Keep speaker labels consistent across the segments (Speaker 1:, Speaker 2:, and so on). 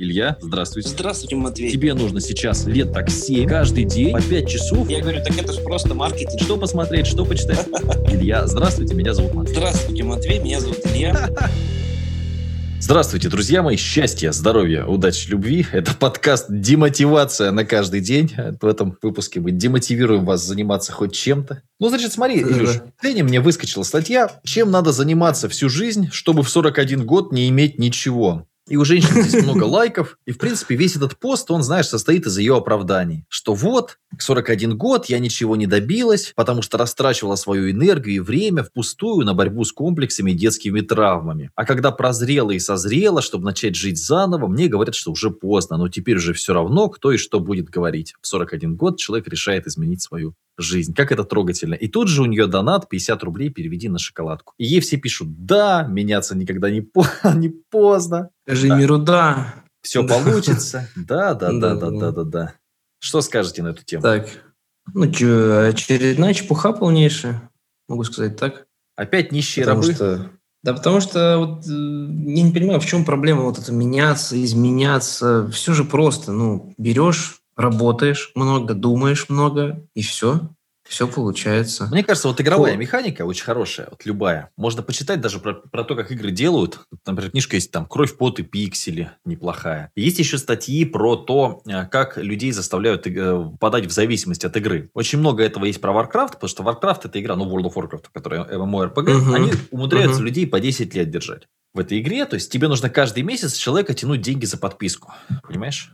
Speaker 1: Илья, здравствуйте.
Speaker 2: Здравствуйте, Матвей.
Speaker 1: Тебе нужно сейчас лет так 7, каждый день, по 5 часов.
Speaker 2: Я говорю, так это же просто маркетинг.
Speaker 1: Что посмотреть, что почитать? Илья, здравствуйте, меня зовут Матвей.
Speaker 2: Здравствуйте, Матвей, меня зовут Илья.
Speaker 1: Здравствуйте, друзья мои. Счастья, здоровья, удачи, любви. Это подкаст «Демотивация на каждый день». В этом выпуске мы демотивируем вас заниматься хоть чем-то. Ну, значит, смотри, Илюш, в Лене мне выскочила статья «Чем надо заниматься всю жизнь, чтобы в 41 год не иметь ничего?» И у женщины здесь много лайков. И, в принципе, весь этот пост, он, знаешь, состоит из ее оправданий. Что вот, к 41 год я ничего не добилась, потому что растрачивала свою энергию и время впустую на борьбу с комплексами и детскими травмами. А когда прозрела и созрела, чтобы начать жить заново, мне говорят, что уже поздно. Но теперь уже все равно, кто и что будет говорить. В 41 год человек решает изменить свою жизнь. Как это трогательно. И тут же у нее донат 50 рублей переведи на шоколадку. И ей все пишут, да, меняться никогда не, по не поздно.
Speaker 2: Скажи да. миру да.
Speaker 1: Все получится. Да, да, да, да, да, да, да. Что скажете на эту тему?
Speaker 2: Так, ну что, очередная чепуха полнейшая, могу сказать так.
Speaker 1: Опять нищие потому рабы?
Speaker 2: Что, да потому что вот, я не понимаю, в чем проблема вот это меняться, изменяться. Все же просто. Ну, берешь, работаешь много, думаешь много, и все. Все получается.
Speaker 1: Мне кажется, вот игровая О. механика очень хорошая, вот любая. Можно почитать даже про, про то, как игры делают. Например, книжка есть там «Кровь, пот и пиксели» неплохая. Есть еще статьи про то, э, как людей заставляют э, подать в зависимость от игры. Очень много этого есть про Warcraft, потому что Warcraft это игра, ну, World of Warcraft, которая MMORPG, угу. они умудряются угу. людей по 10 лет держать в этой игре. То есть тебе нужно каждый месяц человека тянуть деньги за подписку. Понимаешь?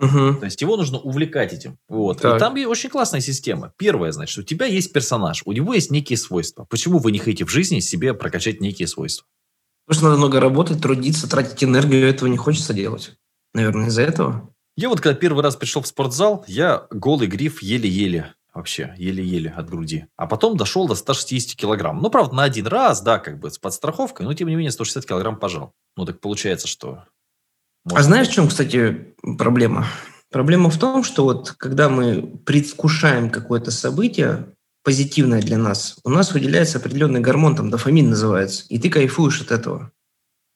Speaker 1: Угу. То есть его нужно увлекать этим. Вот. Так. И там очень классная система. Первое, значит, у тебя есть персонаж, у него есть некие свойства. Почему вы не хотите в жизни себе прокачать некие свойства?
Speaker 2: Потому что надо много работать, трудиться, тратить энергию, этого не хочется делать. Наверное, из-за этого.
Speaker 1: Я вот когда первый раз пришел в спортзал, я голый гриф еле-еле вообще, еле-еле от груди. А потом дошел до 160 килограмм. Ну, правда, на один раз, да, как бы с подстраховкой, но тем не менее 160 килограмм пожал. Ну, так получается, что
Speaker 2: может а знаешь, в чем, кстати, проблема? Проблема в том, что вот когда мы предвкушаем какое-то событие, позитивное для нас, у нас выделяется определенный гормон, там дофамин называется, и ты кайфуешь от этого.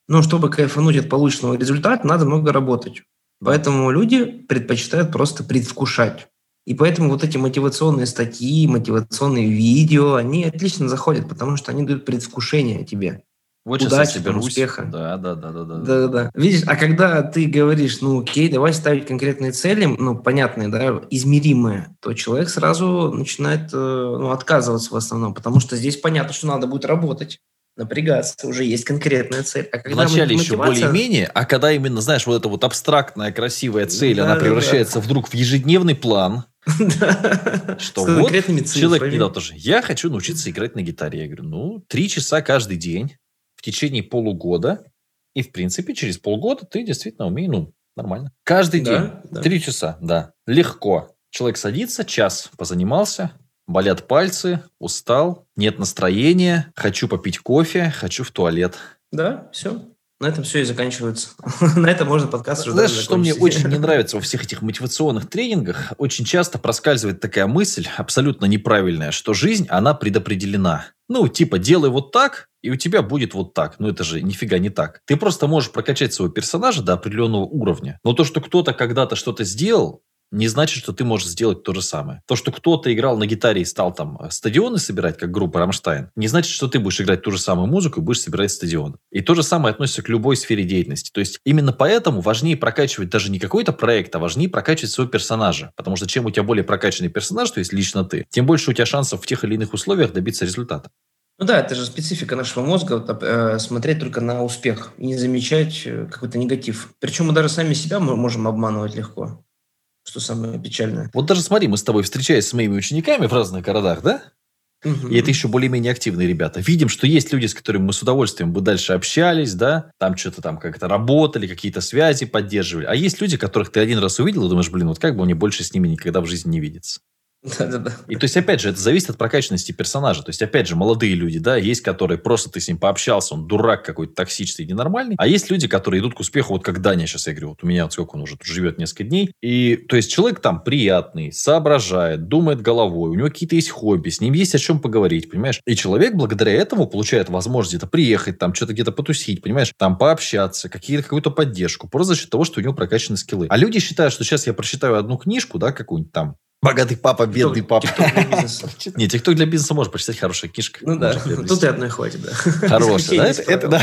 Speaker 2: Но чтобы кайфануть от полученного результата, надо много работать. Поэтому люди предпочитают просто предвкушать. И поэтому вот эти мотивационные статьи, мотивационные видео, они отлично заходят, потому что они дают предвкушение тебе.
Speaker 1: Вот удачи, соберусь. успеха. Да, да, да, да, да.
Speaker 2: Да, да. Видишь, а когда ты говоришь, ну, окей, давай ставить конкретные цели, ну, понятные, да, измеримые, то человек сразу начинает э, ну, отказываться в основном, потому что здесь понятно, что надо будет работать напрягаться, уже есть конкретная цель.
Speaker 1: А когда Вначале еще мотивация... более-менее, а когда именно, знаешь, вот эта вот абстрактная красивая цель, да, она превращается да. вдруг в ежедневный план, что вот человек недавно тоже, я хочу научиться играть на гитаре. Я говорю, ну, три часа каждый день в течение полугода, и, в принципе, через полгода ты действительно умеешь, ну, нормально. Каждый да, день, да. три часа, да, легко. Человек садится, час позанимался, болят пальцы, устал, нет настроения, хочу попить кофе, хочу в туалет.
Speaker 2: Да, все. На этом все и заканчивается. На этом можно подкаст
Speaker 1: уже Знаешь, что мне очень не нравится во всех этих мотивационных тренингах? Очень часто проскальзывает такая мысль, абсолютно неправильная, что жизнь, она предопределена. Ну, типа, делай вот так, и у тебя будет вот так. Ну, это же нифига не так. Ты просто можешь прокачать своего персонажа до определенного уровня. Но то, что кто-то когда-то что-то сделал, не значит, что ты можешь сделать то же самое. То, что кто-то играл на гитаре и стал там э, стадионы собирать, как группа Рамштайн, не значит, что ты будешь играть ту же самую музыку и будешь собирать стадион. И то же самое относится к любой сфере деятельности. То есть именно поэтому важнее прокачивать даже не какой-то проект, а важнее прокачивать своего персонажа. Потому что чем у тебя более прокачанный персонаж, то есть лично ты, тем больше у тебя шансов в тех или иных условиях добиться результата.
Speaker 2: Ну да, это же специфика нашего мозга, э, смотреть только на успех и не замечать э, какой-то негатив. Причем мы даже сами себя можем обманывать легко что самое печальное.
Speaker 1: Вот даже смотри, мы с тобой встречаясь с моими учениками в разных городах, да? Угу. И это еще более-менее активные ребята. Видим, что есть люди, с которыми мы с удовольствием бы дальше общались, да, там что-то там как-то работали, какие-то связи поддерживали. А есть люди, которых ты один раз увидел и думаешь, блин, вот как бы мне больше с ними никогда в жизни не видеться. И то есть, опять же, это зависит от прокачанности персонажа. То есть, опять же, молодые люди, да, есть, которые просто ты с ним пообщался, он дурак какой-то токсичный, ненормальный. А есть люди, которые идут к успеху, вот как Даня сейчас, я говорю, вот у меня вот сколько он уже живет, несколько дней. И, то есть, человек там приятный, соображает, думает головой, у него какие-то есть хобби, с ним есть о чем поговорить, понимаешь? И человек благодаря этому получает возможность где-то приехать, там, что-то где-то потусить, понимаешь? Там пообщаться, какие-то, какую-то поддержку, просто за счет того, что у него прокачаны скиллы. А люди считают, что сейчас я прочитаю одну книжку, да, какую-нибудь там, Богатый папа, бедный папа. Не, TikTok для бизнеса может почитать хорошая книжка.
Speaker 2: Ну да, тут и одной хватит, да.
Speaker 1: Хорошая, да? Это, да.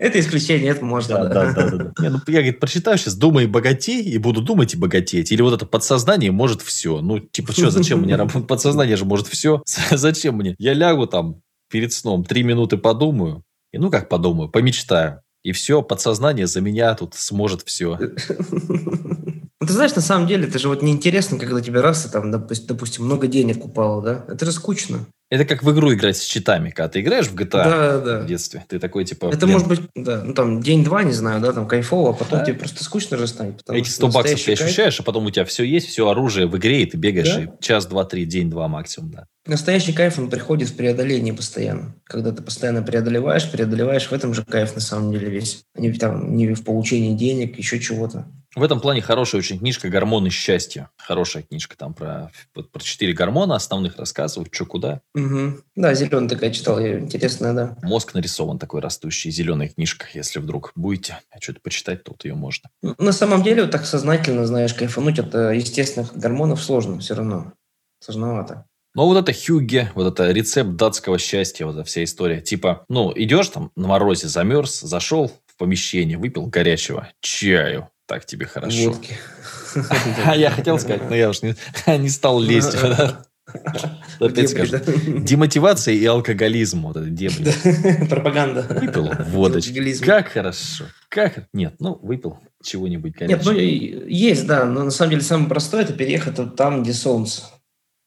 Speaker 2: Это исключение, это можно. Да, да, да.
Speaker 1: Ну, я, говорит, прочитаю сейчас, думай богатей, и буду думать и богатеть. Или вот это подсознание может все. Ну, типа, что, зачем мне работать? Подсознание же может все. Зачем мне? Я лягу там перед сном, три минуты подумаю. И ну, как подумаю, помечтаю. И все, подсознание за меня тут сможет все.
Speaker 2: Ну, ты знаешь, на самом деле, это же вот неинтересно, когда тебе раз, и там, допустим, много денег упало, да? Это же скучно.
Speaker 1: Это как в игру играть с читами, когда ты играешь в GTA
Speaker 2: да, да.
Speaker 1: в детстве. Ты такой, типа...
Speaker 2: Это блин. может быть, да, ну там день-два, не знаю, да, там кайфово, а потом да. тебе просто скучно же станет.
Speaker 1: Эти 100 баксов ты ощущаешь, а потом у тебя все есть, все оружие в игре, и ты бегаешь да? и час, два, три, день-два максимум, да.
Speaker 2: Настоящий кайф, он приходит в преодолении постоянно. Когда ты постоянно преодолеваешь, преодолеваешь, в этом же кайф на самом деле весь. Не, там, не в получении денег, еще чего-то.
Speaker 1: В этом плане хорошая очень книжка «Гормоны счастья». Хорошая книжка там про, про четыре гормона основных рассказывают, что куда.
Speaker 2: Угу. Да, зеленая такая читал, интересная, да.
Speaker 1: Мозг нарисован такой растущий, зеленая книжка. Если вдруг будете что-то почитать, то вот ее можно.
Speaker 2: На самом деле, вот так сознательно, знаешь, кайфануть от естественных гормонов сложно все равно. Сложновато.
Speaker 1: Но вот это хюге, вот это рецепт датского счастья, вот эта вся история. Типа, ну, идешь там на морозе, замерз, зашел в помещение, выпил горячего чаю, так тебе хорошо.
Speaker 2: Водки.
Speaker 1: А я хотел сказать, но я уж не, стал лезть. Опять. Демотивация и алкоголизм. Вот это дебри.
Speaker 2: Пропаганда.
Speaker 1: Выпил водочку. Как хорошо. Как? Нет, ну, выпил чего-нибудь,
Speaker 2: конечно. Нет, ну, есть, да. Но на самом деле самое простое – это переехать там, где солнце.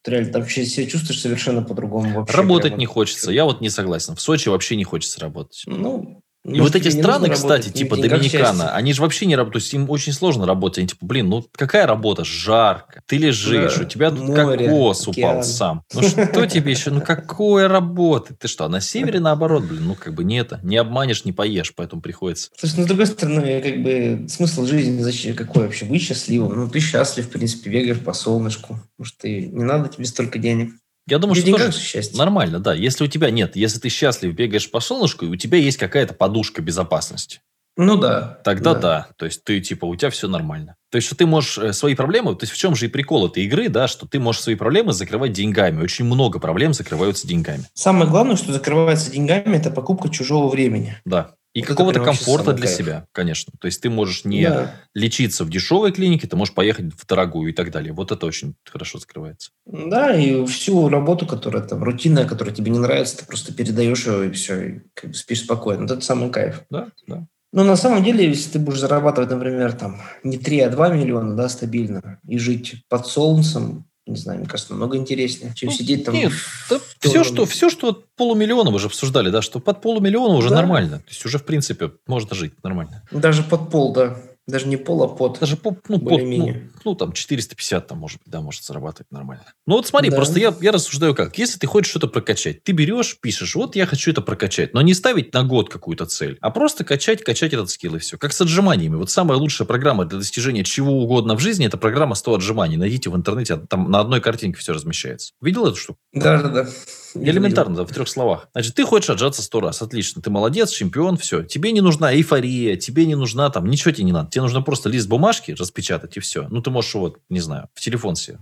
Speaker 2: Ты реально там себя чувствуешь совершенно по-другому.
Speaker 1: Работать не хочется. Я вот не согласен. В Сочи вообще не хочется работать. Ну, и Может, вот эти страны, кстати, типа Доминикана, они же вообще не работают. То есть им очень сложно работать. Они типа, блин, ну какая работа? Жарко. Ты лежишь, да, у тебя тут море, кокос океан. упал сам. Ну что тебе еще? Ну какое работа? Ты что, на севере наоборот, блин, ну как бы не это. Не обманешь, не поешь, поэтому приходится.
Speaker 2: Слушай, ну с другой стороны, как бы смысл жизни зачем, какой вообще? Быть счастливым. Ну ты счастлив, в принципе, бегаешь по солнышку. Может, ты не надо тебе столько денег.
Speaker 1: Я думаю, что тоже счастье. нормально, да. Если у тебя нет, если ты счастлив, бегаешь по солнышку, и у тебя есть какая-то подушка безопасности.
Speaker 2: Ну да.
Speaker 1: Тогда да. да. То есть ты типа у тебя все нормально. То есть что ты можешь э, свои проблемы, то есть в чем же и прикол этой игры, да, что ты можешь свои проблемы закрывать деньгами. Очень много проблем закрываются деньгами.
Speaker 2: Самое главное, что закрывается деньгами, это покупка чужого времени.
Speaker 1: Да. И вот какого-то комфорта для кайф. себя, конечно. То есть ты можешь не да. лечиться в дешевой клинике, ты можешь поехать в дорогую и так далее. Вот это очень хорошо закрывается.
Speaker 2: Да, и всю работу, которая там рутинная, которая тебе не нравится, ты просто передаешь ее и все, и как бы спишь спокойно. Вот это самый кайф.
Speaker 1: Да, да.
Speaker 2: Но на самом деле, если ты будешь зарабатывать, например, там не 3, а 2 миллиона, да, стабильно, и жить под солнцем, не знаю, мне кажется, намного интереснее, чем ну, сидеть там.
Speaker 1: Нет, да все, что, все, что от полумиллиона, мы же обсуждали, да, что под полумиллиона уже да. нормально. То есть уже, в принципе, можно жить нормально.
Speaker 2: Даже под пол, да. Даже не пол, а под.
Speaker 1: Даже по, ну, под, ну, ну, там, 450, там, может быть, да, может зарабатывать нормально. Ну, вот смотри, да. просто я, я рассуждаю как. Если ты хочешь что-то прокачать, ты берешь, пишешь, вот я хочу это прокачать, но не ставить на год какую-то цель, а просто качать, качать этот скилл и все. Как с отжиманиями. Вот самая лучшая программа для достижения чего угодно в жизни, это программа 100 отжиманий. Найдите в интернете, там на одной картинке все размещается. Видел эту штуку?
Speaker 2: Да, да, да.
Speaker 1: Элементарно, да, в трех словах. Значит, ты хочешь отжаться сто раз, отлично, ты молодец, чемпион, все. Тебе не нужна эйфория, тебе не нужна там, ничего тебе не надо. Тебе нужно просто лист бумажки распечатать и все. Ну, ты можешь вот, не знаю, в телефон себе.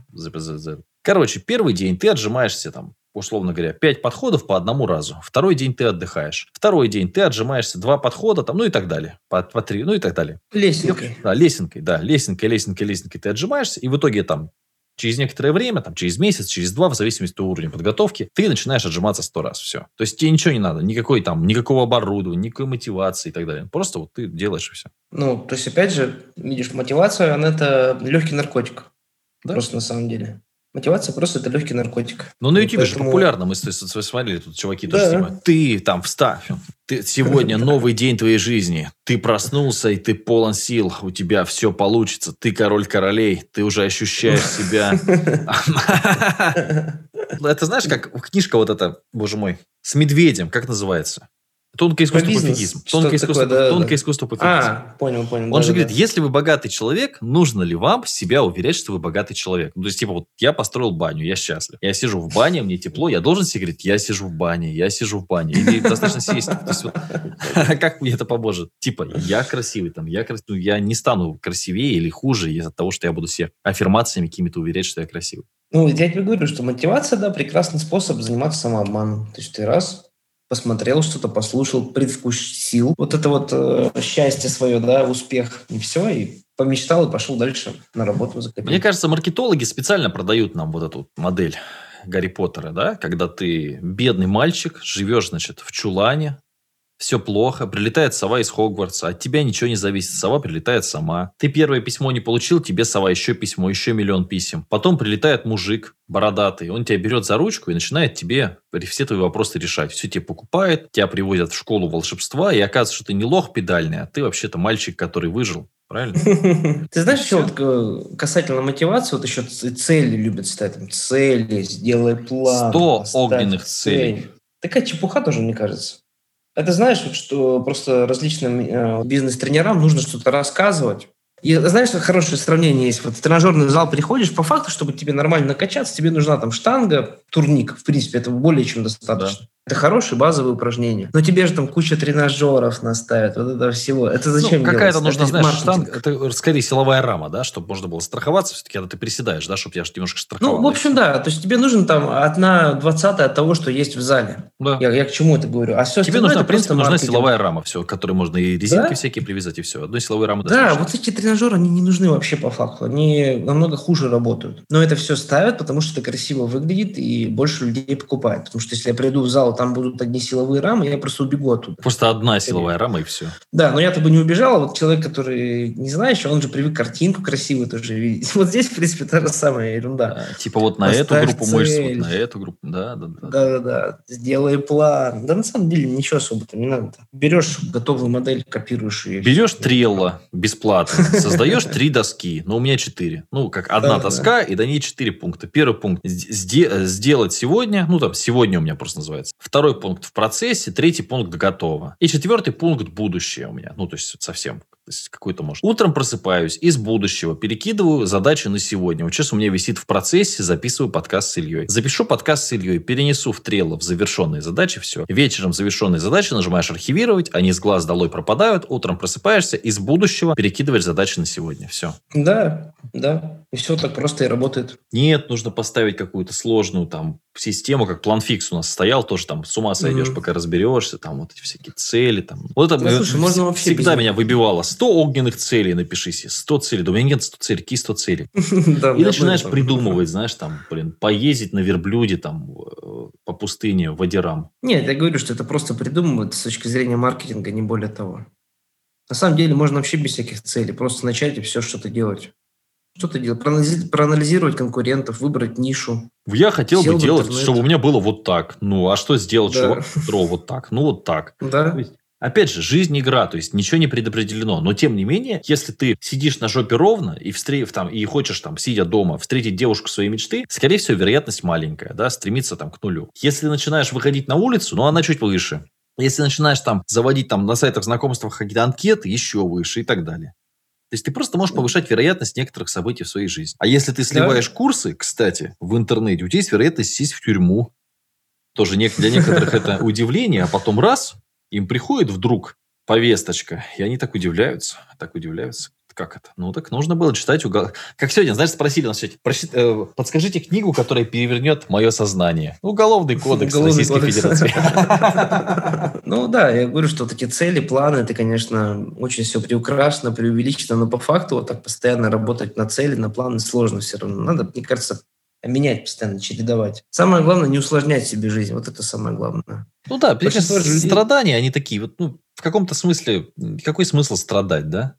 Speaker 1: Короче, первый день ты отжимаешься там, условно говоря, 5 подходов по одному разу. Второй день ты отдыхаешь. Второй день ты отжимаешься два подхода, там, ну и так далее. По, по три, ну и так далее.
Speaker 2: Лесенкой.
Speaker 1: Да, лесенкой, да. Лесенкой, лесенкой, лесенкой ты отжимаешься. И в итоге там через некоторое время, там, через месяц, через два, в зависимости от уровня подготовки, ты начинаешь отжиматься сто раз. Все. То есть тебе ничего не надо. Никакой там, никакого оборудования, никакой мотивации и так далее. Просто вот ты делаешь и все.
Speaker 2: Ну, то есть, опять же, видишь, мотивация, она это легкий наркотик. Да? Просто на самом деле. Мотивация просто это легкий наркотик.
Speaker 1: Ну, на YouTube Поэтому... же популярно. Мы смотрели, тут чуваки да. тоже снимают. Ты там вставь. Ты, сегодня новый день твоей жизни. Ты проснулся, и ты полон сил. У тебя все получится. Ты король королей. Ты уже ощущаешь себя. Это знаешь, как книжка вот эта, боже мой, с медведем. Как называется? Тонкое искусство пофигизм. Тонкое, искусство, такое, да, тонкое да. искусство пофигизм. А,
Speaker 2: понял, понял.
Speaker 1: Он да, же да, говорит, да. если вы богатый человек, нужно ли вам себя уверять, что вы богатый человек? Ну, то есть, типа, вот я построил баню, я счастлив. Я сижу в бане, мне тепло, я должен себе говорить, я сижу в бане, я сижу в бане. Или достаточно сесть. То есть, вот, как мне это поможет? Типа, я красивый, там, я красивый. Ну, я не стану красивее или хуже из-за того, что я буду себе аффирмациями какими-то уверять, что я красивый.
Speaker 2: Ну, я тебе говорю, что мотивация, да, прекрасный способ заниматься самообманом. То есть ты раз посмотрел что-то, послушал, предвкусил. Вот это вот э, счастье свое, да, успех, и все, и помечтал и пошел дальше на работу
Speaker 1: закопил. Мне кажется, маркетологи специально продают нам вот эту модель Гарри Поттера, да, когда ты бедный мальчик, живешь, значит, в чулане, все плохо, прилетает сова из Хогвартса, от тебя ничего не зависит, сова прилетает сама. Ты первое письмо не получил, тебе сова еще письмо, еще миллион писем. Потом прилетает мужик бородатый, он тебя берет за ручку и начинает тебе все твои вопросы решать. Все тебе покупает, тебя приводят в школу волшебства, и оказывается, что ты не лох педальный, а ты вообще-то мальчик, который выжил. Правильно?
Speaker 2: Ты знаешь, еще вот э, касательно мотивации, вот еще цели любят ставить. Цели, сделай план.
Speaker 1: Сто огненных целей.
Speaker 2: Такая чепуха тоже, мне кажется. Это знаешь, вот, что просто различным э, бизнес-тренерам нужно что-то рассказывать. И знаешь, хорошее сравнение есть. Вот в тренажерный зал приходишь, по факту, чтобы тебе нормально накачаться, тебе нужна там штанга, турник. В принципе, этого более чем достаточно. Да. Это хорошие базовые упражнения. Но тебе же там куча тренажеров наставят, вот это всего. Это зачем
Speaker 1: ну, Какая-то нужна, это знаешь, штанга, это скорее силовая рама, да, чтобы можно было страховаться все-таки, когда ты приседаешь, да, чтобы я же немножко страховал.
Speaker 2: Ну, в общем, да. То есть тебе нужен там одна двадцатая от того, что есть в зале. Да. Я, я к чему это говорю?
Speaker 1: А все тебе нужна, в принципе, нужна силовая рама, все, к которой можно и резинки да? всякие привязать, и все. Одной силовой рамы
Speaker 2: Да, вот эти тренажеры, они не нужны вообще по факту. Они намного хуже работают. Но это все ставят, потому что это красиво выглядит, и больше людей покупают. Потому что если я приду в зал, там будут одни силовые рамы, я просто убегу оттуда.
Speaker 1: Просто одна силовая рама и все.
Speaker 2: Да, но я-то бы не убежал. А вот человек, который не знаешь, он же привык картинку красивую тоже видеть. Вот здесь, в принципе, та же самая ерунда.
Speaker 1: А, типа вот на Поставь эту группу цель. мышц, вот на эту группу. Да, да, да.
Speaker 2: Да-да-да. Сделай план. Да на самом деле ничего особо-то не надо. Берешь готовую модель, копируешь ее.
Speaker 1: Берешь трелла бесплатно, создаешь три доски, но у меня четыре. Ну, как одна доска, и до ней четыре пункта. Первый пункт – сделать сегодня, ну, там, сегодня у меня просто называется. Второй пункт – в процессе, третий пункт готово. И четвертый пункт будущее у меня. Ну, то есть совсем какой-то может. Утром просыпаюсь из будущего, перекидываю задачи на сегодня. Вот сейчас у меня висит в процессе, записываю подкаст с Ильей. Запишу подкаст с Ильей, перенесу в Трелло в завершенные задачи, все. Вечером завершенные задачи нажимаешь архивировать, они с глаз долой пропадают, утром просыпаешься, из будущего перекидываешь задачи на сегодня. Все.
Speaker 2: Да, да. И все так просто и работает.
Speaker 1: Нет, нужно поставить какую-то сложную там систему, как план фикс у нас стоял, тоже там с ума сойдешь, mm-hmm. пока разберешься, там вот эти всякие цели. Там. Вот это ну, слушай, можно вообще всегда меня выбивало. 100 огненных целей напиши себе, 100 целей. Да у меня нет 100 целей, какие 100 целей? И начинаешь придумывать, знаешь, там, блин, поездить на верблюде там э, по пустыне, в Адирам.
Speaker 2: Нет, я говорю, что это просто придумывают с точки зрения маркетинга, не более того. На самом деле можно вообще без всяких целей, просто начать и все что-то делать. Что-то делать, проанализировать конкурентов, выбрать нишу.
Speaker 1: Я хотел бы делать, чтобы у меня было вот так. Ну, а что сделать, да. чтобы вот так? Ну, вот так.
Speaker 2: Да.
Speaker 1: Опять же, жизнь игра, то есть ничего не предопределено. Но тем не менее, если ты сидишь на жопе ровно и, встретив, там, и хочешь, там, сидя дома, встретить девушку своей мечты, скорее всего, вероятность маленькая, да, стремиться там к нулю. Если начинаешь выходить на улицу, ну, она чуть выше. Если начинаешь там заводить там на сайтах знакомства какие-то анкеты, еще выше и так далее. То есть ты просто можешь повышать вероятность некоторых событий в своей жизни. А если ты сливаешь да. курсы, кстати, в интернете, у тебя есть вероятность сесть в тюрьму. Тоже для некоторых это удивление, а потом раз, им приходит вдруг повесточка, и они так удивляются, так удивляются как это? Ну, так нужно было читать угол... Как сегодня, знаешь, спросили нас э, подскажите книгу, которая перевернет мое сознание. Уголовный кодекс Уголовный Российской кодекс. Федерации.
Speaker 2: Ну да, я говорю, что эти цели, планы, это, конечно, очень все преукрашено, преувеличено, но по факту вот так постоянно работать на цели, на планы сложно все равно. Надо, мне кажется, менять постоянно, чередовать. Самое главное, не усложнять себе жизнь. Вот это самое главное.
Speaker 1: Ну да, Большинство страдания, они такие, вот, ну, в каком-то смысле, какой смысл страдать, да?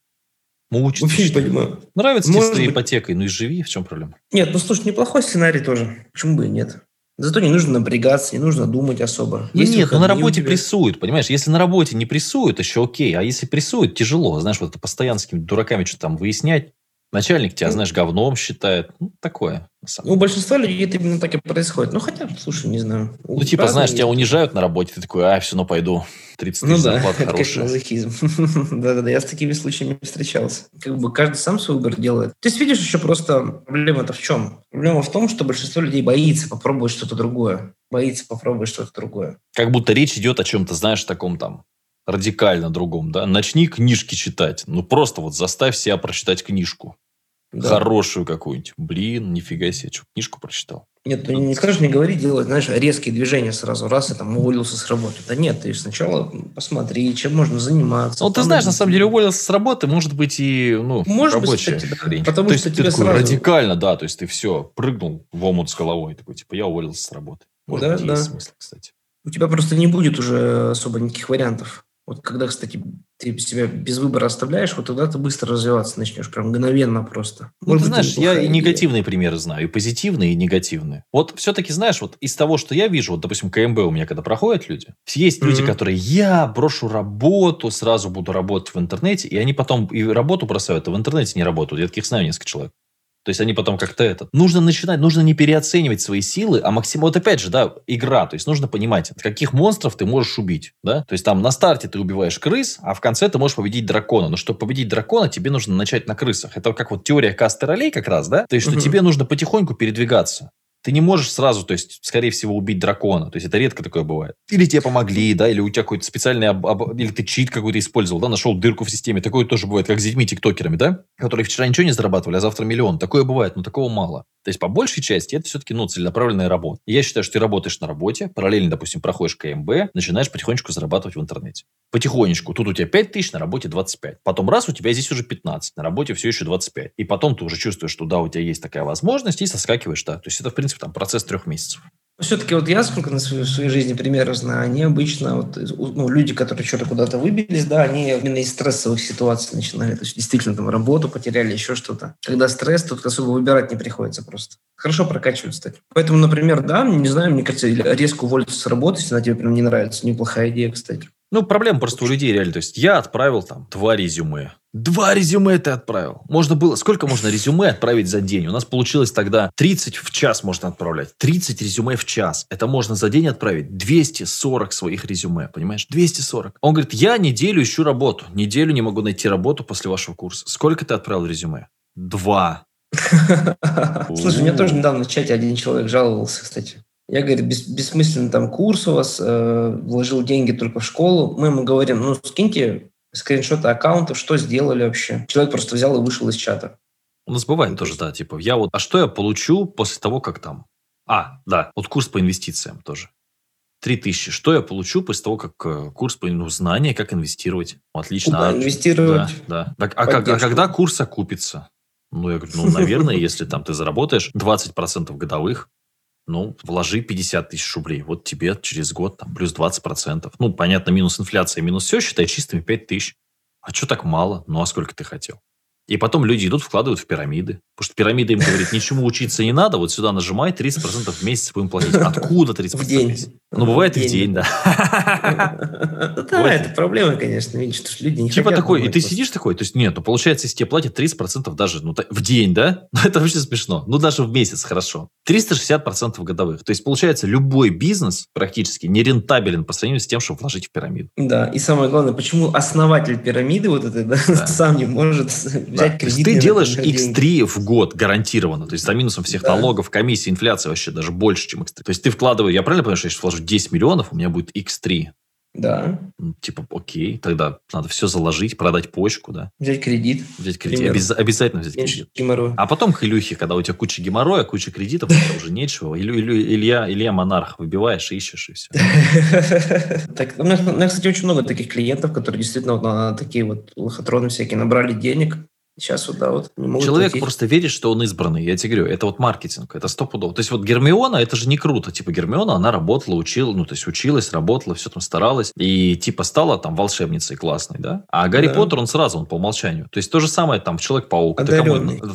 Speaker 1: Мучиться.
Speaker 2: Вообще не понимаю.
Speaker 1: Нравится тебе с
Speaker 2: Может
Speaker 1: твоей
Speaker 2: быть.
Speaker 1: ипотекой, ну и живи, в чем проблема?
Speaker 2: Нет, ну слушай, неплохой сценарий тоже. Почему бы и нет? Зато не нужно напрягаться, не нужно думать особо.
Speaker 1: Ну
Speaker 2: Есть
Speaker 1: нет, ну на работе
Speaker 2: тебя.
Speaker 1: прессуют, понимаешь? Если на работе не прессуют, еще окей. А если прессуют, тяжело. Знаешь, вот это постоянно с какими-то дураками что-то там выяснять. Начальник тебя,
Speaker 2: Ну.
Speaker 1: знаешь, говном считает. Ну, такое.
Speaker 2: Ну, у большинства людей это именно так и происходит. Ну, хотя, слушай, не знаю.
Speaker 1: Ну, типа, знаешь, тебя унижают на работе, ты такой, а, все, ну пойду. 30 тысяч
Speaker 2: Ну да,
Speaker 1: зарплата
Speaker 2: это, конечно, мазохизм. Да-да-да, я с такими случаями встречался. Как бы каждый сам свой выбор делает. То есть, видишь, еще просто проблема-то в чем? Проблема в том, что большинство людей боится попробовать что-то другое. Боится попробовать что-то другое.
Speaker 1: Как будто речь идет о чем-то, знаешь, таком там радикально другом, да? Начни книжки читать. Ну, просто вот заставь себя прочитать книжку.
Speaker 2: Да.
Speaker 1: Хорошую какую-нибудь. Блин, нифига себе, что, книжку прочитал?
Speaker 2: Нет, ну не скажешь, не говори, делать, знаешь, резкие движения сразу, раз и там уволился с работы. Да нет, ты сначала посмотри, чем можно заниматься.
Speaker 1: Ну, ты знаешь, на самом деле уволился с работы, может быть, и ну,
Speaker 2: Может быть,
Speaker 1: рабочая
Speaker 2: кстати,
Speaker 1: хрень.
Speaker 2: Потому
Speaker 1: то
Speaker 2: что
Speaker 1: есть ты
Speaker 2: тебе
Speaker 1: такой
Speaker 2: сразу-
Speaker 1: радикально, да, то есть ты все, прыгнул в омут с головой, такой, типа, я уволился с работы. Может
Speaker 2: Да,
Speaker 1: быть,
Speaker 2: да.
Speaker 1: есть смысл, кстати.
Speaker 2: У тебя просто не будет уже особо никаких вариантов. Вот когда, кстати, ты себя без выбора оставляешь, вот тогда ты быстро развиваться начнешь, прям мгновенно просто.
Speaker 1: Ну,
Speaker 2: Может
Speaker 1: ты знаешь, я и
Speaker 2: идея.
Speaker 1: негативные примеры знаю, и позитивные, и негативные. Вот все-таки, знаешь, вот из того, что я вижу, вот, допустим, КМБ у меня, когда проходят люди, есть люди,
Speaker 2: Мгм.
Speaker 1: которые, я брошу работу, сразу буду работать в интернете, и они потом и работу бросают, а в интернете не работают. Я таких знаю несколько человек. То есть они потом как-то это. Нужно начинать, нужно не переоценивать свои силы, а максимум. Вот опять же, да, игра. То есть нужно понимать, каких монстров ты можешь убить. Да? То есть там на старте ты убиваешь крыс, а в конце ты можешь победить дракона. Но чтобы победить дракона, тебе нужно начать на крысах. Это как вот теория касты ролей как раз, да? То есть, что
Speaker 2: Мгм.
Speaker 1: тебе нужно потихоньку передвигаться. Ты не можешь сразу, то есть, скорее всего, убить дракона. То есть, это редко такое бывает. Или тебе помогли, да, или у тебя какой-то специальный... об- об- Или ты чит какой-то использовал, да, нашел дырку в системе. Такое тоже бывает, как с детьми-тиктокерами, да, которые вчера ничего не зарабатывали, а завтра миллион. Такое бывает, но такого мало. То есть, по большей части, это все-таки, ну, целенаправленная работа. И я считаю, что ты работаешь на работе, параллельно, допустим, проходишь КМБ, начинаешь потихонечку зарабатывать в интернете. Потихонечку. Тут у тебя 5 тысяч, на работе 25. Потом раз, у тебя здесь уже 15, на работе все еще 25. И потом ты уже чувствуешь, что да, у тебя есть такая возможность, и соскакиваешь, да. То есть, это, в принципе, там процесс трех месяцев.
Speaker 2: Все-таки вот я сколько на своей, в своей жизни примеров знаю, они обычно, вот, ну, люди, которые что-то куда-то выбились, да, они именно из стрессовых ситуаций начинали. То есть действительно там работу потеряли, еще что-то. Когда стресс, тут особо выбирать не приходится просто. Хорошо прокачивают, кстати. Поэтому, например, да, не знаю, мне кажется, резко уволиться с работы, если она тебе прям не нравится. Неплохая идея, кстати.
Speaker 1: Ну, проблема просто у людей реально. То есть, я отправил там два резюме. Два резюме ты отправил. Можно было... Сколько можно резюме отправить за день? У нас получилось тогда 30 в час можно отправлять. 30 резюме в час. Это можно за день отправить 240 своих резюме. Понимаешь? 240. Он говорит, я неделю ищу работу. Неделю не могу найти работу после вашего курса. Сколько ты отправил резюме? Два.
Speaker 2: Слушай, мне тоже недавно в чате один человек жаловался, кстати. Я, говорит, бес- бессмысленно там курс у вас, э, вложил деньги только в школу. Мы ему говорим, ну, скиньте скриншоты аккаунтов, что сделали вообще. Человек просто взял и вышел из чата.
Speaker 1: У нас бывает тоже, да, типа, я вот, а что я получу после того, как там? А, да, вот курс по инвестициям тоже. Три тысячи. Что я получу после того, как э, курс по ну, знания, как инвестировать? Отлично.
Speaker 2: Куда
Speaker 1: А,
Speaker 2: инвестировать?
Speaker 1: Да, да. Так, а, как- а когда курс окупится? Ну, я говорю, ну, наверное, если там ты заработаешь 20% годовых, ну, вложи 50 тысяч рублей. Вот тебе через год там плюс 20%. Ну, понятно, минус инфляция, минус все, считай чистыми 5 тысяч. А что так мало? Ну, а сколько ты хотел? И потом люди идут, вкладывают в пирамиды. Потому что пирамида им говорит, ничему учиться не надо, вот сюда нажимай, 30% в месяц будем платить. Откуда 30%
Speaker 2: В
Speaker 1: в
Speaker 2: день.
Speaker 1: месяц? Ну, бывает и в день, да.
Speaker 2: Да, это проблема, конечно, видишь, что люди не
Speaker 1: Типа такой, и ты сидишь такой, то есть нет, ну получается, если тебе платят 30% даже ну, в день, да? Ну, это вообще смешно. Ну, даже в месяц хорошо. 360% годовых. То есть, получается, любой бизнес практически нерентабелен по сравнению с тем, чтобы вложить в пирамиду.
Speaker 2: Да, и самое главное, почему основатель пирамиды вот этой, Да. сам не может
Speaker 1: Да. То есть, ты делаешь
Speaker 2: это деньги.
Speaker 1: X3 в год гарантированно. То есть, за минусом всех
Speaker 2: Да.
Speaker 1: налогов, комиссии, инфляции вообще даже больше, чем X3. То есть, ты вкладываешь, я правильно понимаю, что если вложу 10 миллионов, у меня будет X3.
Speaker 2: Да,
Speaker 1: Ну, Типа, окей, тогда надо все заложить, продать почку, да,
Speaker 2: взять кредит,
Speaker 1: взять кредит. Обяз- обязательно взять
Speaker 2: меньше
Speaker 1: кредит.
Speaker 2: геморроя.
Speaker 1: А потом к Илюхе, когда у тебя куча геморроя, куча кредитов, уже нечего. Илю- Илья, Илья Монарх выбиваешь, ищешь и все.
Speaker 2: Так, у меня, кстати, очень много таких клиентов, которые действительно на такие вот лохотроны всякие набрали денег Сейчас вот, да, вот не
Speaker 1: Человек платить. просто верит, что он избранный. Я тебе говорю, это вот маркетинг, это стопудово. То есть вот Гермиона, это же не круто. Типа Гермиона, она работала, учила, ну то есть училась, работала, все там старалась. И типа стала там волшебницей классной, да? А Гарри да. Поттер, он сразу, он по умолчанию. То есть то же самое там Человек-паук.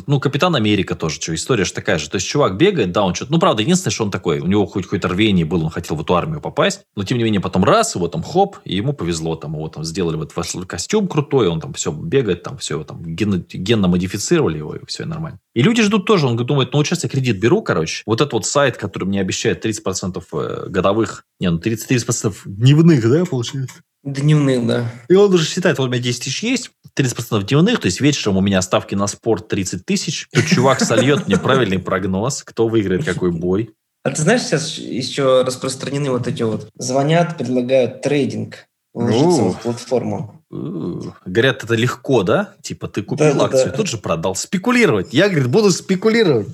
Speaker 1: Ну, Капитан Америка тоже, что история же такая же. То есть чувак бегает, да, он что-то... Ну, правда, единственное, что он такой, у него хоть какое-то рвение было, он хотел в эту армию попасть. Но тем не менее потом раз, его там хоп, и ему повезло. Там его там сделали вот костюм крутой, он там все бегает, там все там генно, генно модифицировали его, и все нормально. И люди ждут тоже, он думает, ну, сейчас я кредит беру, короче. Вот этот вот сайт, который мне обещает 30% э, годовых, не, ну, 30, 30% дневных, да, получается?
Speaker 2: Дневных, да.
Speaker 1: И он уже считает, вот у меня 10 тысяч есть, 30% дневных, то есть вечером у меня ставки на спорт 30 тысяч, тут чувак сольет мне правильный прогноз, кто выиграет какой бой.
Speaker 2: А ты знаешь, сейчас еще распространены вот эти вот, звонят, предлагают трейдинг, вложиться в платформу.
Speaker 1: Говорят, это легко, да? Типа, ты купил да, акцию, да. тут же продал. Спекулировать. Я, говорит, буду спекулировать.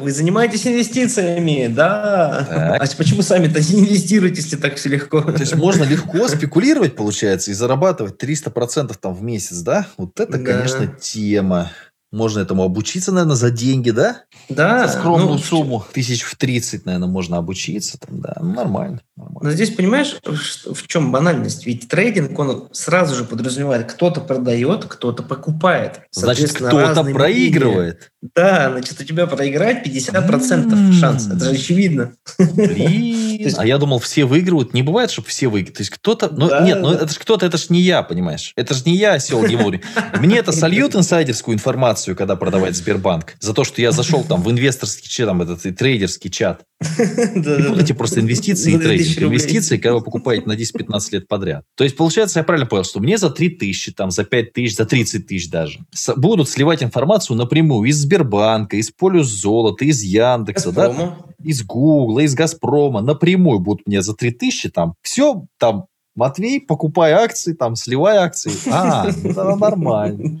Speaker 2: Вы занимаетесь инвестициями, да. А почему сами-то не инвестируете, если так все легко?
Speaker 1: То есть, можно легко спекулировать, получается, и зарабатывать 300% там в месяц, да? Вот это, конечно, тема. Можно этому обучиться, наверное, за деньги, да?
Speaker 2: Да.
Speaker 1: За скромную ну, сумму. Тысяч в 30, наверное, можно обучиться. Там, да, ну, нормально, нормально.
Speaker 2: Но здесь, понимаешь, в чем банальность? Ведь трейдинг, он сразу же подразумевает, кто-то продает, кто-то покупает.
Speaker 1: Значит, кто-то проигрывает.
Speaker 2: Деньги. Да, значит, у тебя проиграть 50% mm-hmm. шанс. Это же очевидно.
Speaker 1: Блин. А я думал, все выигрывают. Не бывает, чтобы все выиграют. То есть кто-то... Ну, да, нет, ну это же кто-то, это же не я, понимаешь? Это же не я осел Гемури. Мне это сольют инсайдерскую информацию, информацию, когда продавать Сбербанк. За то, что я зашел там в инвесторский чат, там этот трейдерский чат. Путайте просто инвестиции и трейдинг. Инвестиции, когда вы покупаете на 10-15 лет подряд. То есть, получается, я правильно понял, что мне за 3 тысячи, там, за 5 тысяч, за 30 тысяч даже будут сливать информацию напрямую из Сбербанка, из Полюс Золота, из Яндекса, да? из Гугла, из Газпрома, напрямую будут мне за 3 тысячи там все там Матвей, покупай акции, там, сливай акции. А, ну тогда нормально.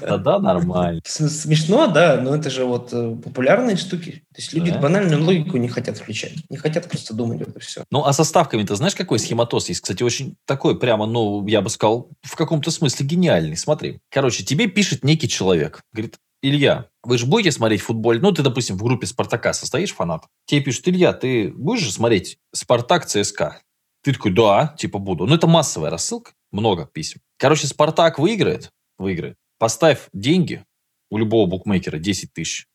Speaker 1: Тогда нормально.
Speaker 2: Смешно, да, но это же вот э, популярные штуки. То есть люди банальную логику не хотят включать. Не хотят просто думать, это все.
Speaker 1: Ну, а со ставками ты знаешь, какой схематоз есть? Кстати, очень такой прямо, ну, я бы сказал, в каком-то смысле гениальный. Смотри. Короче, тебе пишет некий человек. Говорит, Илья, вы же будете смотреть футбол? Ну, ты, допустим, в группе «Спартака» состоишь фанат. Тебе пишут, Илья, ты будешь же смотреть «Спартак ЦСКА»? Ты такой, да, типа буду. Ну, это массовая рассылка, много писем. Короче, Спартак выиграет, выиграет. Поставь деньги у любого букмекера 10 тысяч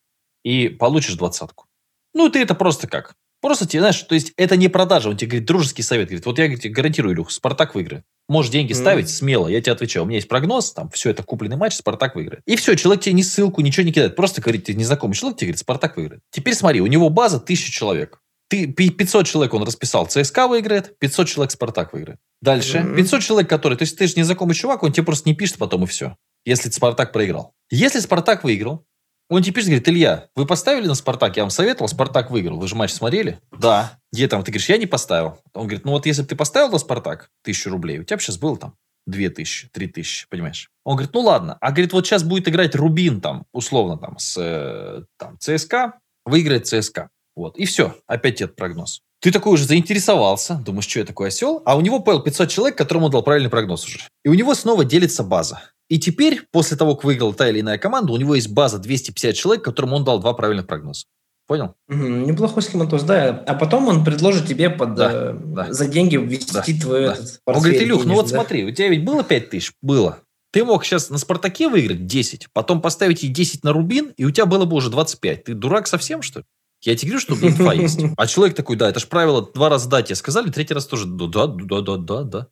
Speaker 1: и получишь двадцатку. Ну, ты это просто как? Просто тебе, знаешь, то есть это не продажа. Он тебе говорит, дружеский совет. Говорит, вот я тебе гарантирую, Илюх, Спартак выиграет. Можешь деньги mm. ставить смело, я тебе отвечаю. У меня есть прогноз, там, все это купленный матч, Спартак выиграет. И все, человек тебе ни ссылку, ничего не кидает. Просто говорит, ты незнакомый человек тебе говорит, Спартак выиграет. Теперь смотри, у него база тысяча человек. Ты 500 человек он расписал, ЦСКА выиграет, 500 человек Спартак выиграет. Дальше. Mm-hmm. 500 человек, которые... То есть ты же незнакомый чувак, он тебе просто не пишет потом и все. Если Спартак проиграл. Если Спартак выиграл, он тебе пишет, говорит, Илья, вы поставили на Спартак? Я вам советовал, Спартак выиграл. Вы же матч смотрели? Да. Где там? Ты говоришь, я не поставил. Он говорит, ну вот если бы ты поставил на Спартак тысячу рублей, у тебя бы сейчас было там две тысячи, три тысячи, понимаешь? Он говорит, ну ладно. А говорит, вот сейчас будет играть Рубин там, условно там, с э, там, ЦСКА, выиграет ЦСКА. Вот. И все. Опять этот прогноз. Ты такой уже заинтересовался, думаешь, что я такой осел, а у него понял 500 человек, которому он дал правильный прогноз уже. И у него снова делится база. И теперь, после того, как выиграла та или иная команда, у него есть база 250 человек, которым он дал два правильных прогноза. Понял?
Speaker 2: Угу, неплохой схематоз, да. А потом он предложит тебе под, да, э, да. за деньги ввести да, твой да.
Speaker 1: Этот Он говорит, Илюх, ну вот да? смотри, у тебя ведь было 5 тысяч? Было. Ты мог сейчас на Спартаке выиграть 10, потом поставить и 10 на Рубин, и у тебя было бы уже 25. Ты дурак совсем, что ли? Я тебе говорю, что инфа есть. А человек такой, да, это же правило два раза дать. тебе сказали, третий раз тоже, да, да, да, да, да.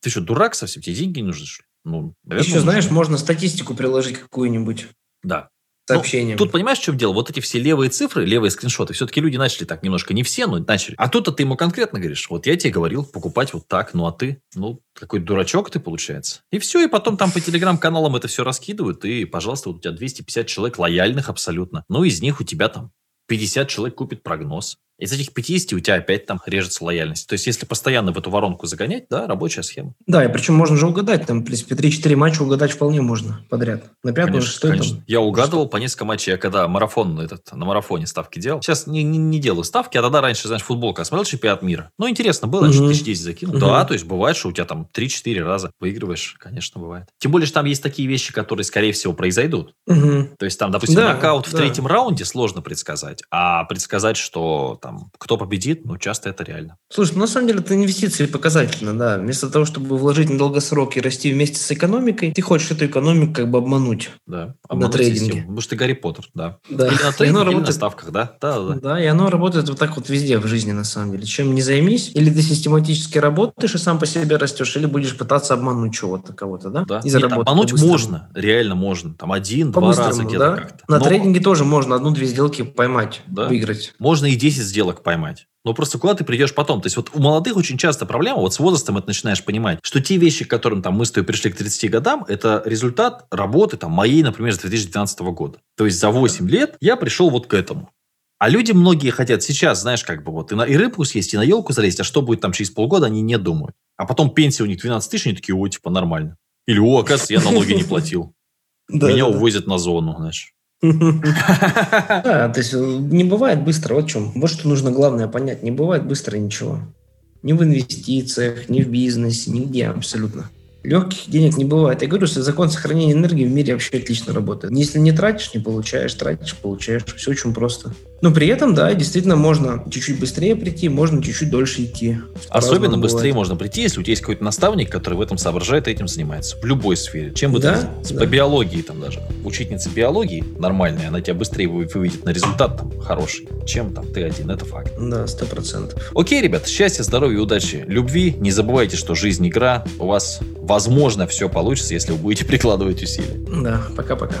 Speaker 1: Ты что, дурак совсем? Тебе деньги не нужны, что ли?
Speaker 2: Ну, наверное, Еще, нужно. знаешь, можно статистику приложить какую-нибудь.
Speaker 1: Да.
Speaker 2: Сообщение.
Speaker 1: Ну, тут понимаешь, в чем дело? Вот эти все левые цифры, левые скриншоты, все-таки люди начали так немножко, не все, но начали. А тут-то ты ему конкретно говоришь, вот я тебе говорил покупать вот так, ну а ты, ну, какой дурачок ты, получается. И все, и потом там по телеграм-каналам это все раскидывают, и, пожалуйста, вот у тебя 250 человек лояльных абсолютно. Ну, из них у тебя там 50 человек купит прогноз. Из этих 50 у тебя опять там режется лояльность. То есть, если постоянно в эту воронку загонять, да, рабочая схема.
Speaker 2: Да, и причем можно же угадать. Там, в принципе, 3-4 матча угадать вполне можно подряд. На пятом,
Speaker 1: Конечно,
Speaker 2: шестой
Speaker 1: конечно.
Speaker 2: там.
Speaker 1: Я угадывал по несколько матчей, я когда марафон этот, на марафоне ставки делал. Сейчас не, не, не делаю ставки, а тогда раньше, знаешь, футболка смотрел чемпионат мира. Ну, интересно было,
Speaker 2: Мгм.
Speaker 1: тысяч 10 закинул.
Speaker 2: Мгм.
Speaker 1: Да, то есть бывает, что у тебя там 3-4 раза выигрываешь, конечно, бывает. Тем более, что там есть такие вещи, которые, скорее всего, произойдут.
Speaker 2: Мгм.
Speaker 1: То есть там, допустим,
Speaker 2: Да,
Speaker 1: нокаут в
Speaker 2: да.
Speaker 1: третьем раунде сложно предсказать, а предсказать, что там кто победит, ну, часто это реально.
Speaker 2: Слушай, ну, на самом деле это инвестиции показательно, да. Вместо того, чтобы вложить на долгосрок и расти вместе с экономикой, ты хочешь эту экономику как бы обмануть.
Speaker 1: Да.
Speaker 2: На
Speaker 1: Обмануть
Speaker 2: трейдинге.
Speaker 1: систему. Потому что ты Гарри Поттер, да.
Speaker 2: Да.
Speaker 1: Или на
Speaker 2: И оно
Speaker 1: трейдинге, или на
Speaker 2: работает-
Speaker 1: ставках, да? Да, да, да.
Speaker 2: И оно работает вот так вот везде в жизни, на самом деле. Чем не займись, или ты систематически работаешь и сам по себе растешь, или будешь пытаться обмануть чего-то, кого-то, да?
Speaker 1: Да.
Speaker 2: И
Speaker 1: Нет,
Speaker 2: заработать
Speaker 1: обмануть
Speaker 2: по-быстрому.
Speaker 1: можно, реально можно. Там один-два
Speaker 2: По-быстрому,
Speaker 1: раза где-то
Speaker 2: да?
Speaker 1: как-то.
Speaker 2: На
Speaker 1: Но
Speaker 2: трейдинге тоже можно одну-две сделки поймать,
Speaker 1: Да.
Speaker 2: выиграть.
Speaker 1: Можно и 10 сделок поймать. Но просто куда ты придешь потом? То есть вот у молодых очень часто проблема, вот с возрастом это начинаешь понимать, что те вещи, к которым там мы с тобой пришли к 30 годам, это результат работы там моей, например, с 2012 года. То есть за 8 лет я пришел вот к этому. А люди многие хотят сейчас, знаешь, как бы вот и, на, и рыбку съесть, и на елку залезть, а что будет там через полгода, они не думают. А потом пенсия у них 12 тысяч, они такие, о, типа, нормально. Или, о, оказывается, я налоги не платил. Меня увозят на зону, знаешь.
Speaker 2: Да, то есть э, не бывает быстро, вот в чем. Вот что нужно главное понять. Не бывает быстро ничего. Ни в инвестициях, ни в бизнесе, нигде абсолютно. Легких денег не бывает. Я говорю, что закон сохранения энергии в мире вообще отлично работает. Если не тратишь, не получаешь, тратишь, получаешь. Все очень просто. Но при этом, да, действительно можно чуть-чуть быстрее прийти, можно чуть-чуть дольше идти.
Speaker 1: Особенно быстрее
Speaker 2: бывает.
Speaker 1: можно прийти, если у тебя есть какой-то наставник, который в этом соображает и этим занимается. В любой сфере. Чем бы
Speaker 2: Да,
Speaker 1: ты
Speaker 2: да.
Speaker 1: По биологии там даже. Учительница биологии нормальная, она тебя быстрее вы- выведет на результат там хороший, чем там ты один. Это факт.
Speaker 2: Да, сто процентов.
Speaker 1: Окей, ребят, счастья, здоровья, удачи, любви. Не забывайте, что жизнь игра. У вас, возможно, все получится, если вы будете прикладывать усилия.
Speaker 2: Да, пока-пока.